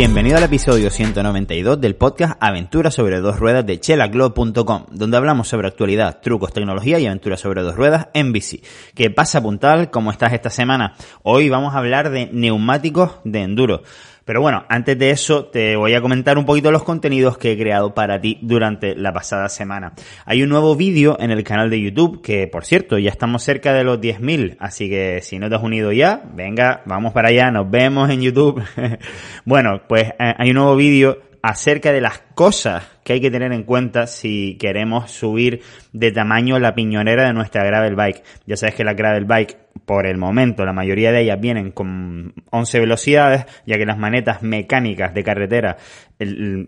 Bienvenido al episodio 192 del podcast Aventuras sobre dos ruedas de chelaclub.com, donde hablamos sobre actualidad, trucos, tecnología y aventuras sobre dos ruedas en bici. ¿Qué pasa, puntal? ¿Cómo estás esta semana? Hoy vamos a hablar de neumáticos de enduro. Pero bueno, antes de eso te voy a comentar un poquito los contenidos que he creado para ti durante la pasada semana. Hay un nuevo vídeo en el canal de YouTube que, por cierto, ya estamos cerca de los 10.000, así que si no te has unido ya, venga, vamos para allá, nos vemos en YouTube. bueno, pues eh, hay un nuevo vídeo acerca de las cosas que hay que tener en cuenta si queremos subir de tamaño la piñonera de nuestra gravel bike. Ya sabes que la gravel bike, por el momento, la mayoría de ellas vienen con 11 velocidades, ya que las manetas mecánicas de carretera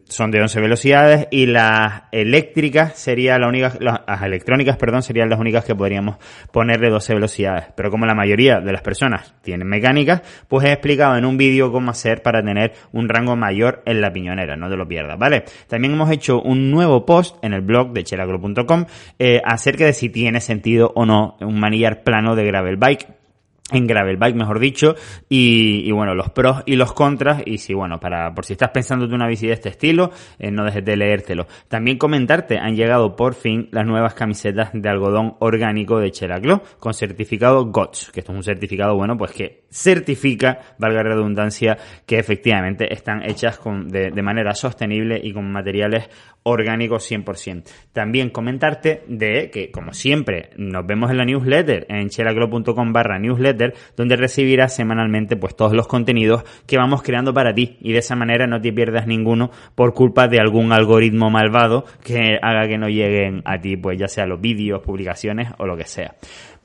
son de 11 velocidades y las eléctricas serían las únicas, las electrónicas, perdón, serían las únicas que podríamos poner de 12 velocidades. Pero como la mayoría de las personas tienen mecánicas, pues he explicado en un vídeo cómo hacer para tener un rango mayor en la piñonera, no te lo pierdas, ¿vale? También hemos hecho un nuevo post en el blog de chelagro.com eh, acerca de si tiene sentido o no un manillar plano de gravel bike en gravel bike, mejor dicho, y, bueno, los pros y los contras, y si bueno, para, por si estás pensando de una bici de este estilo, eh, no dejes de leértelo. También comentarte, han llegado por fin las nuevas camisetas de algodón orgánico de Chelaclo, con certificado GOTS, que esto es un certificado, bueno, pues que certifica, valga redundancia, que efectivamente están hechas con, de, de manera sostenible y con materiales orgánicos 100%. También comentarte de que, como siempre, nos vemos en la newsletter, en chelaclo.com barra newsletter, donde recibirás semanalmente pues todos los contenidos que vamos creando para ti y de esa manera no te pierdas ninguno por culpa de algún algoritmo malvado que haga que no lleguen a ti pues ya sea los vídeos, publicaciones o lo que sea.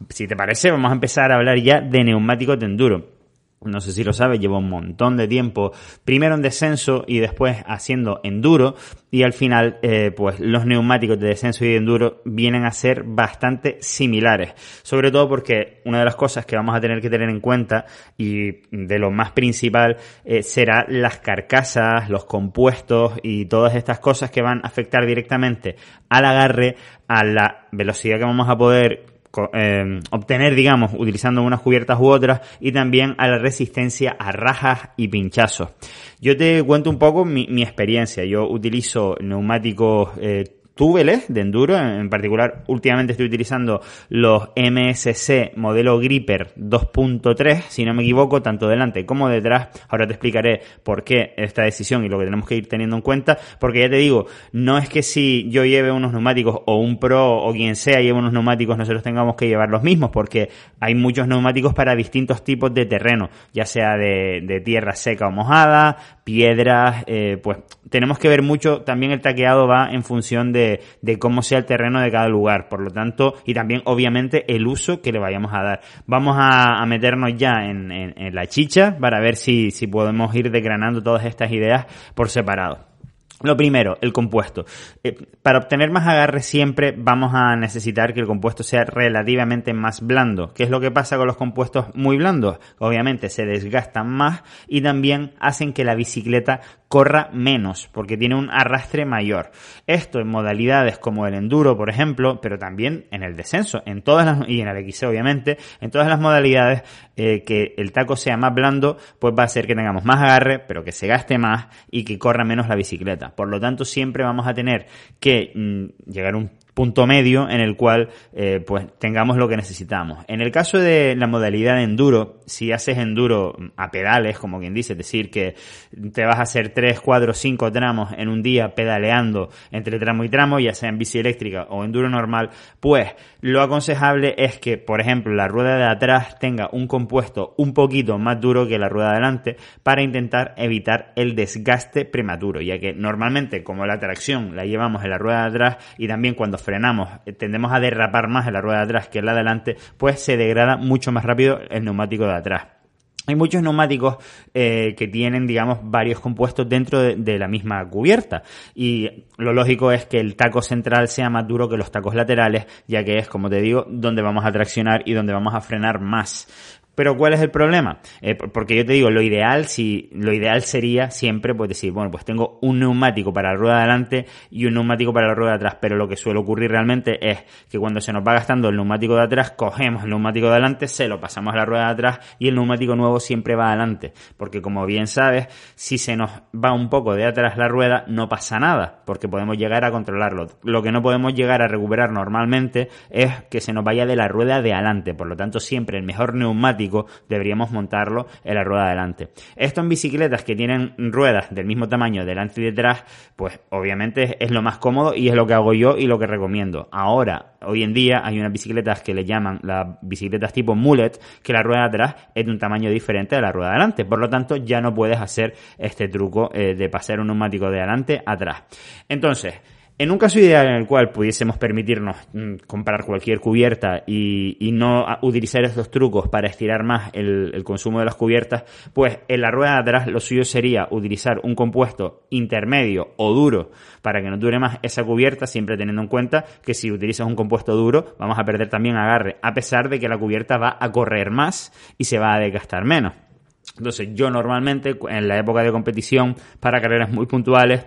Si te parece, vamos a empezar a hablar ya de neumáticos de enduro no sé si lo sabes, llevo un montón de tiempo, primero en descenso y después haciendo enduro, y al final, eh, pues los neumáticos de descenso y enduro vienen a ser bastante similares. Sobre todo porque una de las cosas que vamos a tener que tener en cuenta, y de lo más principal, eh, será las carcasas, los compuestos y todas estas cosas que van a afectar directamente al agarre, a la velocidad que vamos a poder eh, obtener, digamos, utilizando unas cubiertas u otras y también a la resistencia a rajas y pinchazos. Yo te cuento un poco mi, mi experiencia. Yo utilizo neumáticos eh, túbeles de enduro, en particular últimamente estoy utilizando los MSC modelo Gripper 2.3, si no me equivoco, tanto delante como detrás. Ahora te explicaré por qué esta decisión y lo que tenemos que ir teniendo en cuenta, porque ya te digo, no es que si yo lleve unos neumáticos o un Pro o quien sea lleve unos neumáticos nosotros tengamos que llevar los mismos, porque hay muchos neumáticos para distintos tipos de terreno, ya sea de, tierra seca o mojada, piedras, eh, pues tenemos que ver mucho, también el taqueado va en función de, de, cómo sea el terreno de cada lugar, por lo tanto, y también obviamente el uso que le vayamos a dar. Vamos a, meternos ya en, la chicha para ver si, si podemos ir desgranando todas estas ideas por separado. Lo primero, el compuesto. Eh, para obtener más agarre siempre vamos a necesitar que el compuesto sea relativamente más blando. ¿Qué es lo que pasa con los compuestos muy blandos? Obviamente se desgastan más y también hacen que la bicicleta corra menos porque tiene un arrastre mayor. Esto en modalidades como el enduro, por ejemplo, pero también en el descenso, en todas las, y en el XC obviamente, en todas las modalidades eh, que el taco sea más blando, pues va a hacer que tengamos más agarre, pero que se gaste más y que corra menos la bicicleta. Por lo tanto, siempre vamos a tener que mm, llegar a un punto medio en el cual eh, pues tengamos lo que necesitamos. En el caso de la modalidad de enduro, si haces enduro a pedales, como quien dice, es decir, que te vas a hacer 3, 4, 5 tramos en un día pedaleando entre tramo y tramo, ya sea en bici eléctrica o enduro normal, pues lo aconsejable es que, por ejemplo, la rueda de atrás tenga un compuesto un poquito más duro que la rueda de adelante para intentar evitar el desgaste prematuro, ya que normalmente como la tracción la llevamos en la rueda de atrás y también cuando frenamos, eh, tendemos a derrapar más en la rueda de atrás que en la de adelante, pues se degrada mucho más rápido el neumático de atrás. Hay muchos neumáticos eh, que tienen, digamos, varios compuestos dentro de, la misma cubierta. Y lo lógico es que el taco central sea más duro que los tacos laterales, ya que es, como te digo, donde vamos a traccionar y donde vamos a frenar más. Pero ¿cuál es el problema? Eh, porque yo te digo, lo ideal, si, lo ideal sería siempre pues decir, bueno, pues tengo un neumático para la rueda de adelante y un neumático para la rueda de atrás. Pero lo que suele ocurrir realmente es que cuando se nos va gastando el neumático de atrás, cogemos el neumático de adelante, se lo pasamos a la rueda de atrás y el neumático nuevo siempre va adelante. Porque como bien sabes, si se nos va un poco de atrás la rueda, no pasa nada, porque podemos llegar a controlarlo. Lo que no podemos llegar a recuperar normalmente es que se nos vaya de la rueda de adelante. Por lo tanto, siempre el mejor neumático deberíamos montarlo en la rueda delante. Esto en bicicletas que tienen ruedas del mismo tamaño delante y detrás, pues obviamente es lo más cómodo y es lo que hago yo y lo que recomiendo. Ahora, hoy en día hay unas bicicletas que le llaman las bicicletas tipo mullet, que la rueda de atrás es de un tamaño diferente de la rueda de adelante. Por lo tanto, ya no puedes hacer este truco eh, de pasar un neumático de adelante atrás. Entonces, en un caso ideal en el cual pudiésemos permitirnos mm, comprar cualquier cubierta y, no utilizar estos trucos para estirar más el, consumo de las cubiertas, pues en la rueda de atrás lo suyo sería utilizar un compuesto intermedio o duro para que no dure más esa cubierta, siempre teniendo en cuenta que si utilizas un compuesto duro vamos a perder también agarre, a pesar de que la cubierta va a correr más y se va a desgastar menos. Entonces yo normalmente en la época de competición para carreras muy puntuales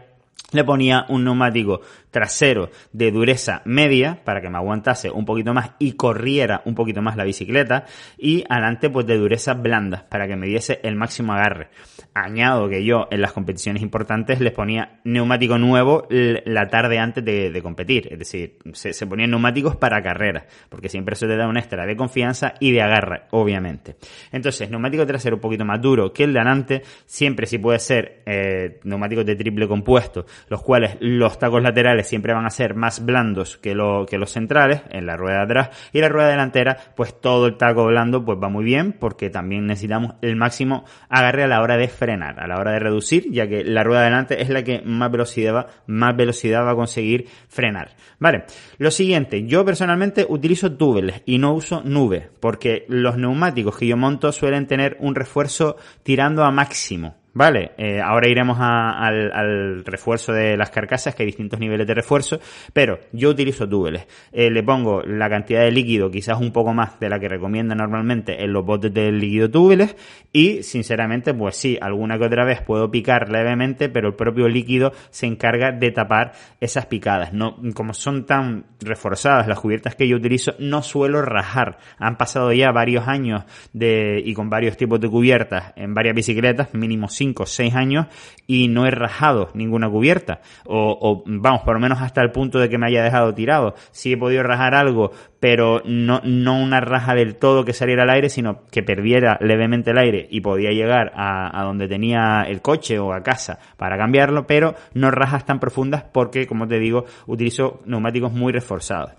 le ponía un neumático trasero de dureza media para que me aguantase un poquito más y corriera un poquito más la bicicleta y adelante pues de dureza blanda para que me diese el máximo agarre. Añado que yo en las competiciones importantes les ponía neumático nuevo la tarde antes de, competir, es decir, se, ponían neumáticos para carrera porque siempre eso te da un extra de confianza y de agarre, obviamente. Entonces, neumático trasero un poquito más duro que el de adelante, siempre si puede ser eh, neumáticos de triple compuesto, los cuales los tacos laterales siempre van a ser más blandos que, lo, que los centrales en la rueda de atrás y la rueda delantera pues todo el taco blando pues va muy bien porque también necesitamos el máximo agarre a la hora de frenar, a la hora de reducir ya que la rueda delante es la que más velocidad va, más velocidad va a conseguir frenar. Vale, lo siguiente, yo personalmente utilizo túbeles y no uso nube porque los neumáticos que yo monto suelen tener un refuerzo tirando a máximo. Vale, eh, ahora iremos al, refuerzo de las carcasas, que hay distintos niveles de refuerzo, pero yo utilizo túbeles. Eh, le pongo la cantidad de líquido, quizás un poco más de la que recomienda normalmente en los botes del líquido túbeles, y sinceramente, pues sí, alguna que otra vez puedo picar levemente, pero el propio líquido se encarga de tapar esas picadas. No, como son tan reforzadas las cubiertas que yo utilizo, no suelo rajar. Han pasado ya varios años de, y con varios tipos de cubiertas en varias bicicletas, mínimo 5 o 6 años y no he rajado ninguna cubierta. O, vamos, por lo menos hasta el punto de que me haya dejado tirado. Sí he podido rajar algo, pero no, no una raja del todo que saliera al aire, sino que perdiera levemente el aire y podía llegar a, a donde tenía el coche o a casa para cambiarlo, pero no rajas tan profundas porque, como te digo, utilizo neumáticos muy reforzados.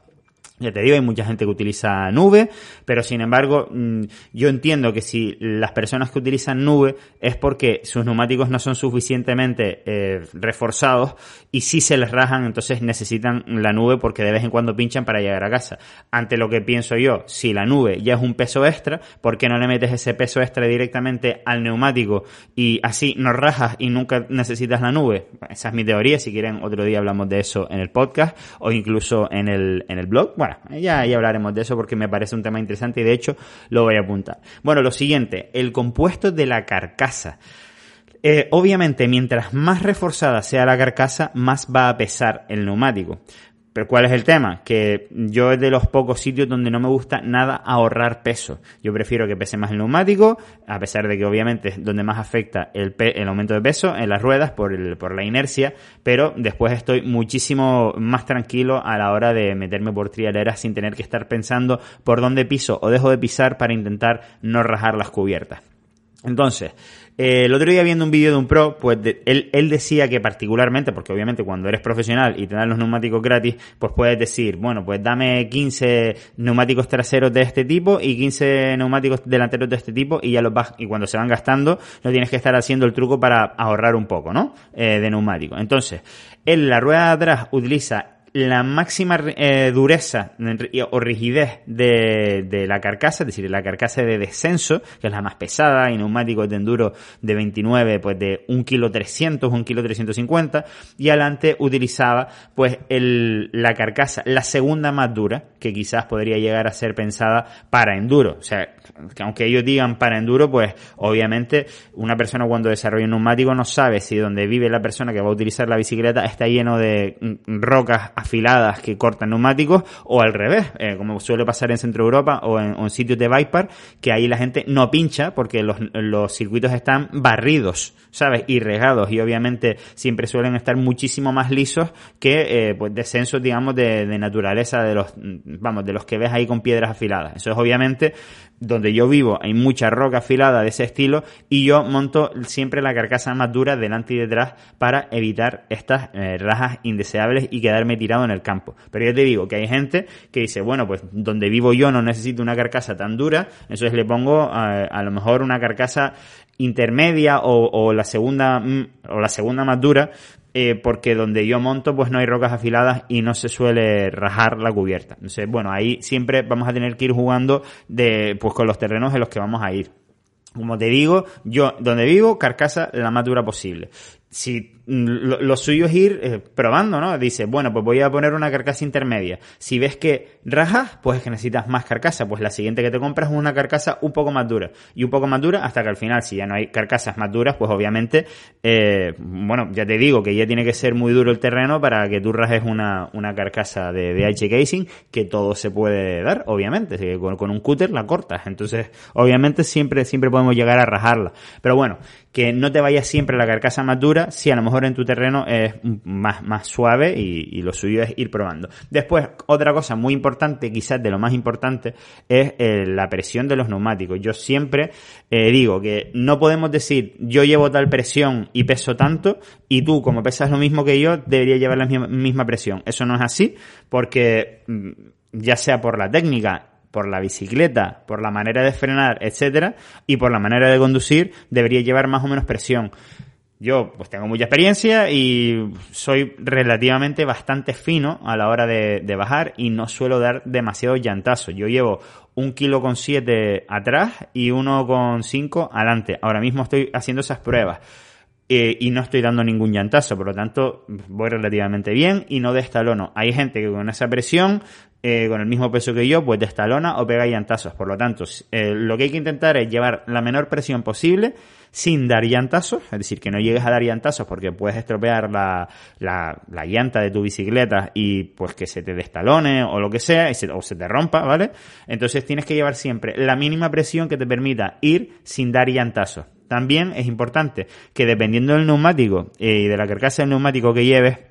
Ya te digo, hay mucha gente que utiliza nube, pero sin embargo, mm, yo entiendo que si las personas que utilizan nube es porque sus neumáticos no son suficientemente eh, reforzados y si se les rajan, entonces necesitan la nube porque de vez en cuando pinchan para llegar a casa. Ante lo que pienso yo, si la nube ya es un peso extra, ¿por qué no le metes ese peso extra directamente al neumático y así no rajas y nunca necesitas la nube? Esa es mi teoría, si quieren otro día hablamos de eso en el podcast o incluso en el, en el blog. Ya, hablaremos de eso porque me parece un tema interesante y de hecho lo voy a apuntar. Bueno, lo siguiente, el compuesto de la carcasa. Eh, obviamente, mientras más reforzada sea la carcasa, más va a pesar el neumático. Pero ¿cuál es el tema? Que yo es de los pocos sitios donde no me gusta nada ahorrar peso. Yo prefiero que pese más el neumático, a pesar de que obviamente es donde más afecta el, el aumento de peso en las ruedas por, el, por la inercia, pero después estoy muchísimo más tranquilo a la hora de meterme por trialeras sin tener que estar pensando por dónde piso o dejo de pisar para intentar no rajar las cubiertas. Entonces, eh, el otro día viendo un vídeo de un pro, pues él, él, decía que particularmente, porque obviamente cuando eres profesional y te dan los neumáticos gratis, pues puedes decir, bueno, pues dame 15 neumáticos traseros de este tipo y 15 neumáticos delanteros de este tipo y ya los vas, y cuando se van gastando, no tienes que estar haciendo el truco para ahorrar un poco, ¿no? Eh, de neumático. Entonces, él la rueda de atrás utiliza la máxima eh, dureza o rigidez de, la carcasa, es decir, la carcasa de descenso, que es la más pesada, y neumáticos de enduro de 29, pues de 1 kg 300, 1 kg 350, y adelante utilizaba pues el, la carcasa, la segunda más dura, que quizás podría llegar a ser pensada para enduro. O sea, que aunque ellos digan para enduro, pues obviamente una persona cuando desarrolla un neumático no sabe si donde vive la persona que va a utilizar la bicicleta está lleno de mm, rocas afiladas que cortan neumáticos o al revés, eh, como suele pasar en Centro Europa o en, sitios de park, que ahí la gente no pincha porque los, circuitos están barridos, ¿sabes? Y regados y obviamente siempre suelen estar muchísimo más lisos que eh, pues descensos, digamos, de naturaleza de los, vamos, de los que ves ahí con piedras afiladas. Eso es obviamente donde yo vivo hay mucha roca afilada de ese estilo y yo monto siempre la carcasa más dura delante y detrás para evitar estas eh, rajas indeseables y quedarme tirado en el campo. Pero yo te digo que hay gente que dice, bueno, pues donde vivo yo no necesito una carcasa tan dura, entonces le pongo eh, a lo mejor una carcasa intermedia o, o la segunda mm, o la segunda más dura eh, porque donde yo monto pues no hay rocas afiladas y no se suele rajar la cubierta. Entonces, bueno, ahí siempre vamos a tener que ir jugando de, pues con los terrenos en los que vamos a ir. Como te digo, yo donde vivo, carcasa la más dura posible si mm, lo, suyo es ir eh, probando, ¿no? Dice, bueno, pues voy a poner una carcasa intermedia. Si ves que rajas, pues es que necesitas más carcasa. Pues la siguiente que te compras es una carcasa un poco más dura. Y un poco más dura hasta que al final, si ya no hay carcasas más duras, pues obviamente, eh, bueno, ya te digo que ya tiene que ser muy duro el terreno para que tú rajes una, una carcasa de, de H casing, que todo se puede dar, obviamente. Con, con un cúter la cortas. Entonces, obviamente siempre, siempre podemos llegar a rajarla. Pero bueno, que no te vaya siempre la carcasa más dura, si a lo mejor en tu terreno es más, más suave y, lo suyo es ir probando. Después, otra cosa muy importante, quizás de lo más importante, es eh, la presión de los neumáticos. Yo siempre eh, digo que no podemos decir yo llevo tal presión y peso tanto y tú como pesas lo mismo que yo deberías llevar la misma presión. Eso no es así porque mm, ya sea por la técnica por la bicicleta, por la manera de frenar, etcétera, y por la manera de conducir, debería llevar más o menos presión. Yo pues tengo mucha experiencia y soy relativamente bastante fino a la hora de, bajar y no suelo dar demasiados llantazos. Yo llevo un kilo con siete atrás y uno con cinco adelante. Ahora mismo estoy haciendo esas pruebas. Eh, y no estoy dando ningún llantazo, por lo tanto voy relativamente bien y no destalono. Hay gente que con esa presión eh, con el mismo peso que yo, pues destalona o pega llantazos. Por lo tanto, eh, lo que hay que intentar es llevar la menor presión posible sin dar llantazos, es decir, que no llegues a dar llantazos porque puedes estropear la, la, la llanta de tu bicicleta y pues que se te destalone o lo que sea, o se te rompa, ¿vale? Entonces tienes que llevar siempre la mínima presión que te permita ir sin dar llantazos. También es importante que dependiendo del neumático eh, y de la carcasa del neumático que lleves,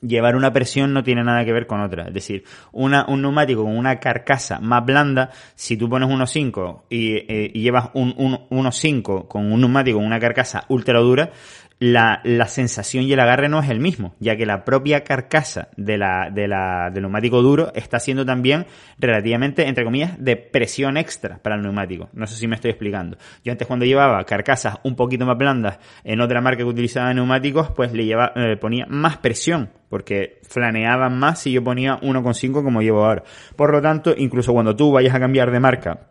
llevar una presión no tiene nada que ver con otra. Es decir, una, un neumático con una carcasa más blanda, si tú pones 1.5 y, eh, y llevas un, un 1.5 con un neumático con una carcasa ultra dura, la, la, sensación y el agarre no es el mismo, ya que la propia carcasa de la, de la, del neumático duro está siendo también relativamente, entre comillas, de presión extra para el neumático. No sé si me estoy explicando. Yo antes cuando llevaba carcasas un poquito más blandas en otra marca que utilizaba neumáticos, pues le lleva, eh, ponía más presión, porque flaneaban más si yo ponía 1,5 como llevo ahora. Por lo tanto, incluso cuando tú vayas a cambiar de marca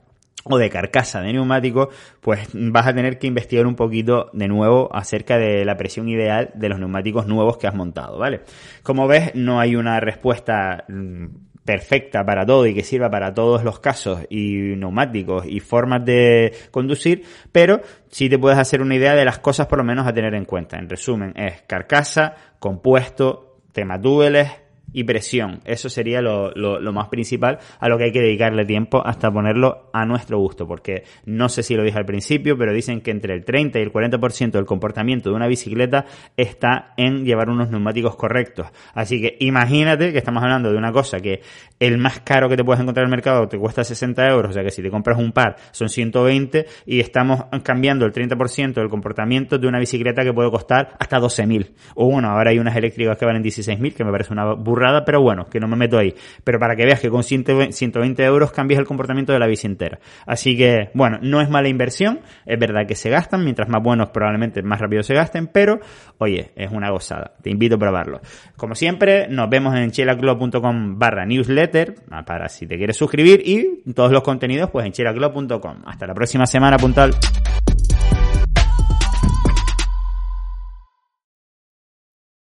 o de carcasa de neumático, pues vas a tener que investigar un poquito de nuevo acerca de la presión ideal de los neumáticos nuevos que has montado, ¿vale? Como ves, no hay una respuesta mm, perfecta para todo y que sirva para todos los casos y neumáticos y formas de conducir, pero sí te puedes hacer una idea de las cosas por lo menos a tener en cuenta. En resumen, es carcasa, compuesto, tema túbeles, y presión. Eso sería lo, lo, más principal a lo que hay que dedicarle tiempo hasta ponerlo a nuestro gusto, porque no sé si lo dije al principio, pero dicen que entre el 30 y el 40% del comportamiento de una bicicleta está en llevar unos neumáticos correctos. Así que imagínate que estamos hablando de una cosa que el más caro que te puedes encontrar en el mercado te cuesta 60 euros, o sea que si te compras un par son 120 y estamos cambiando el 30% del comportamiento de una bicicleta que puede costar hasta 12.000. O bueno, ahora hay unas eléctricas que valen 16.000, que me parece una burla pero bueno, que no me meto ahí. Pero para que veas que con 120 euros cambias el comportamiento de la bici entera. Así que, bueno, no es mala inversión, es verdad que se gastan, mientras más buenos probablemente más rápido se gasten, pero, oye, es una gozada. Te invito a probarlo. Como siempre, nos vemos en chelaclub.com barra newsletter, ah, para si te quieres suscribir, y todos los contenidos, pues en chelaclub.com. Hasta la próxima semana, puntual.